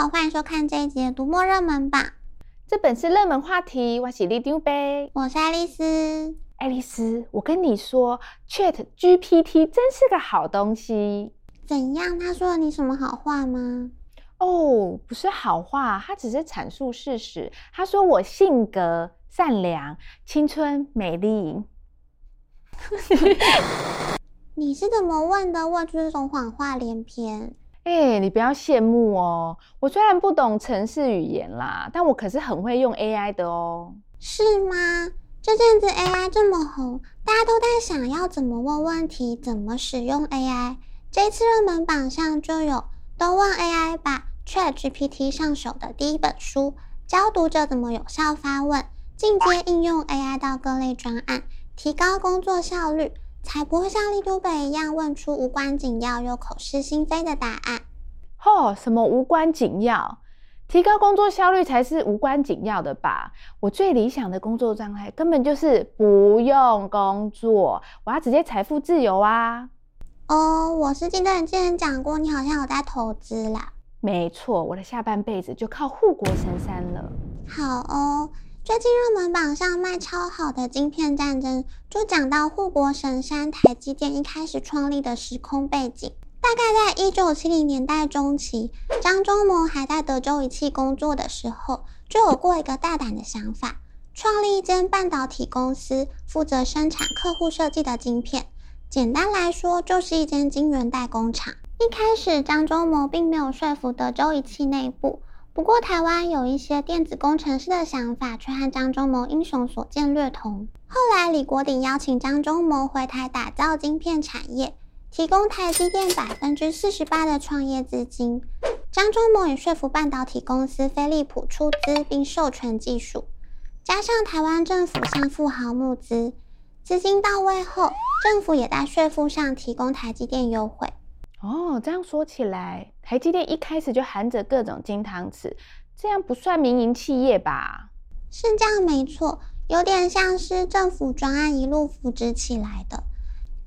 好，欢迎收看这一集的读墨热门榜。这本是热门话题，我是里长伯，我是爱丽丝。爱丽丝，我跟你说，Chat GPT 真是个好东西。怎样？他说了你什么好话吗？哦，不是好话，他只是阐述事实。他说我性格善良、青春美丽。你是怎么问的？问出这种谎话连篇。哎、你不要羡慕哦。我虽然不懂程式语言啦，但我可是很会用 AI 的哦。是吗？这阵子 AI 这么红，大家都在想要怎么问问题，怎么使用 AI。这次热门榜上就有都问 AI 吧，ChatGPT 上手的第一本书，教读者怎么有效发问，进阶应用 AI 到各类专案，提高工作效率。才不会像利都北一样问出无关紧要又口是心非的答案。嚯、哦，什么无关紧要？提高工作效率才是无关紧要的吧？我最理想的工作状态根本就是不用工作，我要直接财富自由啊！哦，我是记得你之前讲过，你好像有在投资啦。没错，我的下半辈子就靠护国神山了。好哦。最近热门榜上卖超好的《晶片战争》，就讲到护国神山台积电一开始创立的时空背景。大概在一九七零年代中期，张忠谋还在德州仪器工作的时候，就有过一个大胆的想法，创立一间半导体公司，负责生产客户设计的晶片。简单来说，就是一间晶圆代工厂。一开始，张忠谋并没有说服德州仪器内部。不过，台湾有一些电子工程师的想法却和张忠谋英雄所见略同。后来，李国鼎邀请张忠谋回台打造晶片产业，提供台积电百分之四十八的创业资金。张忠谋也说服半导体公司飞利浦出资并授权技术，加上台湾政府向富豪募资，资金到位后，政府也在税负上提供台积电优惠。哦，这样说起来，台积电一开始就含着各种金汤匙，这样不算民营企业吧？是这样，没错，有点像是政府专案一路扶植起来的。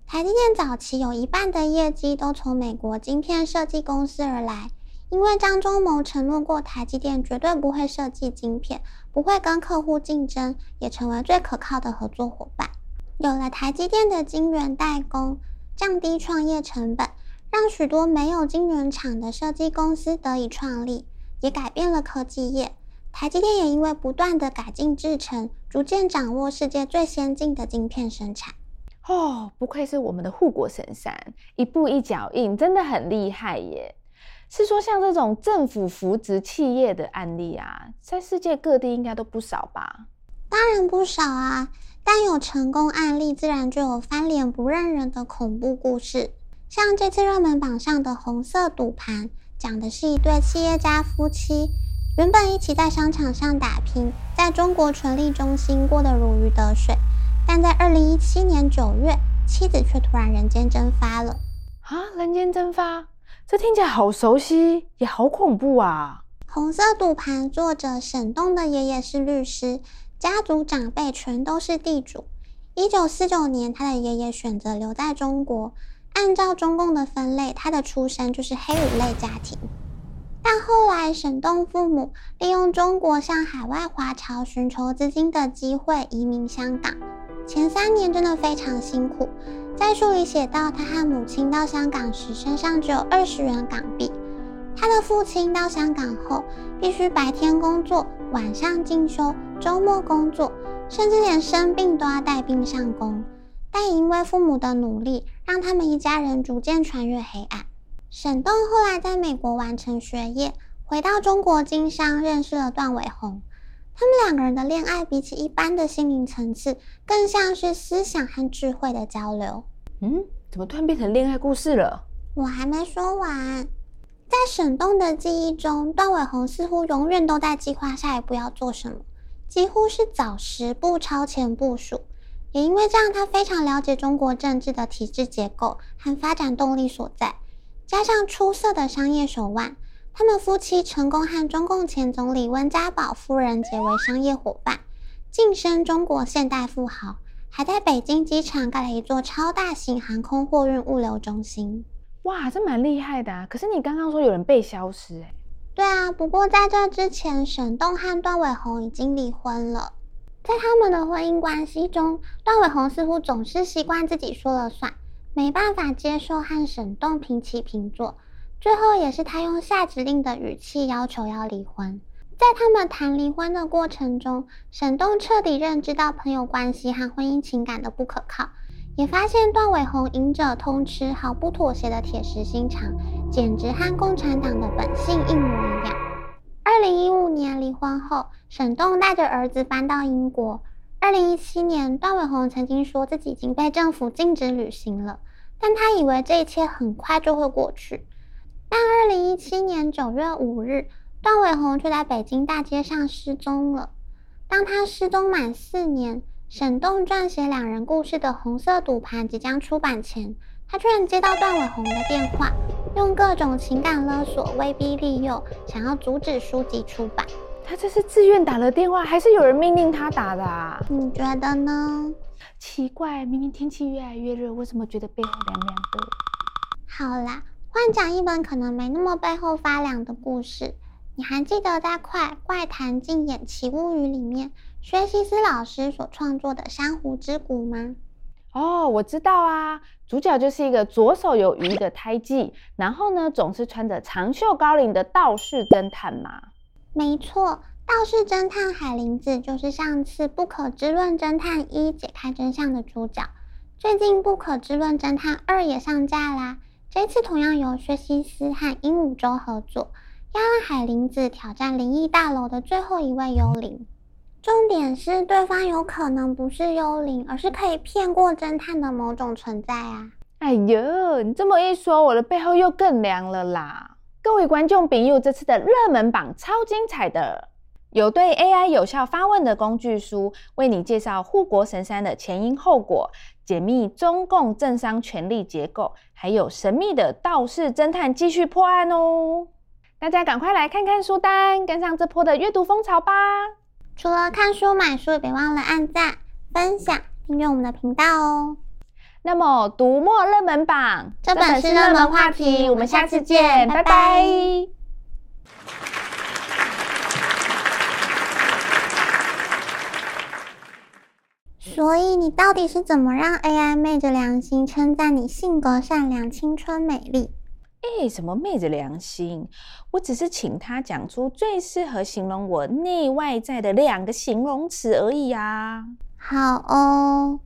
台积电早期有一半的业绩都从美国晶片设计公司而来，因为张忠谋承诺过台积电绝对不会设计晶片，不会跟客户竞争，也成为最可靠的合作伙伴。有了台积电的晶圆代工，降低创业成本。让许多没有晶圆厂的设计公司得以创立，也改变了科技业。台积电也因为不断的改进制程，逐渐掌握世界最先进的晶片生产。哦，不愧是我们的护国神山，一步一脚印，真的很厉害耶！是说像这种政府扶植企业的案例啊，在世界各地应该都不少吧？当然不少啊，但有成功案例，自然就有翻脸不认人的恐怖故事。像这次热门榜上的红色赌盘，讲的是一对企业家夫妻，原本一起在商场上打拼，在中国权力中心过得如鱼得水，但在二零一七年九月，妻子却突然人间蒸发了。啊，人间蒸发，这听起来好熟悉，也好恐怖啊！红色赌盘作者沈栋的爷爷是律师，家族长辈全都是地主。一九四九年，他的爷爷选择留在中国。按照中共的分类，他的出身就是黑五类家庭。但后来，沈栋父母利用中国向海外华侨寻求资金的机会移民香港。前三年真的非常辛苦。在书里写到，他和母亲到香港时，身上只有二十元港币。他的父亲到香港后，必须白天工作，晚上进修，周末工作，甚至连生病都要带病上工。但也因为父母的努力，让他们一家人逐渐穿越黑暗。沈栋后来在美国完成学业，回到中国经商，认识了段伟宏。他们两个人的恋爱，比起一般的心灵层次，更像是思想和智慧的交流。嗯，怎么突然变成恋爱故事了？我还没说完。在沈栋的记忆中，段伟宏似乎永远都在计划下一步要做什么，几乎是早十步超前部署。也因为这样，他非常了解中国政治的体制结构和发展动力所在，加上出色的商业手腕，他们夫妻成功和中共前总理温家宝夫人结为商业伙伴，晋升中国现代富豪，还在北京机场盖了一座超大型航空货运物流中心。哇，这蛮厉害的啊！可是你刚刚说有人被消失，欸，对啊，不过在这之前，沈栋和段伟宏已经离婚了。在他们的婚姻关系中，段伟宏似乎总是习惯自己说了算，没办法接受和沈栋平起平坐。最后也是他用下指令的语气要求要离婚。在他们谈离婚的过程中，沈栋彻底认知到朋友关系和婚姻情感的不可靠，也发现段伟宏赢者通吃、毫不妥协的铁石心肠，简直和共产党的本性一模一样。二零一五年离婚后，沈栋带着儿子搬到英国。二零一七年，段伟宏曾经说自己已经被政府禁止旅行了，但他以为这一切很快就会过去。但二零一七年九月五日，段伟宏却在北京大街上失踪了。当他失踪满四年，沈栋撰写两人故事的《红色赌盘》即将出版前，他居然接到段伟宏的电话，用各种情感勒索、威逼利诱，想要阻止书籍出版。他这是自愿打了电话，还是有人命令他打的啊？你觉得呢？奇怪，明明天气越来越热，为什么觉得背后凉凉的？好啦。换讲一本可能没那么背后发凉的故事。你还记得在《快怪谈竞演奇物语》里面，薛西斯老师所创作的《珊瑚之谷》吗？哦，我知道啊。主角就是一个左手有鱼的胎记，然后呢，总是穿着长袖高领的道士侦探嘛。没错，道士侦探海林子就是上次《不可知论侦探一》解开真相的主角。最近《不可知论侦探二》也上架啦。这次同样由薛西斯和鹦鹉洲合作，要让海林子挑战灵异大楼的最后一位幽灵。重点是对方有可能不是幽灵，而是可以骗过侦探的某种存在啊！哎呦，你这么一说，我的背后又更凉了啦！各位观众朋友，这次的热门榜超精彩的，有对 AI 有效发问的工具书，为你介绍护国神山的前因后果。解密中共政商权力结构，还有神秘的道士侦探继续破案哦！大家赶快来看看书单，跟上这波的阅读风潮吧！除了看书买书，别忘了按赞、分享、订阅我们的频道哦。那么，读墨热门榜，这本是热门话题，我们下次见，拜拜。拜拜。所以你到底是怎么让 AI 昧着良心称赞你性格善良、青春美丽？哎，什么昧着良心？我只是请他讲出最适合形容我内外在的两个形容词而已啊。好哦。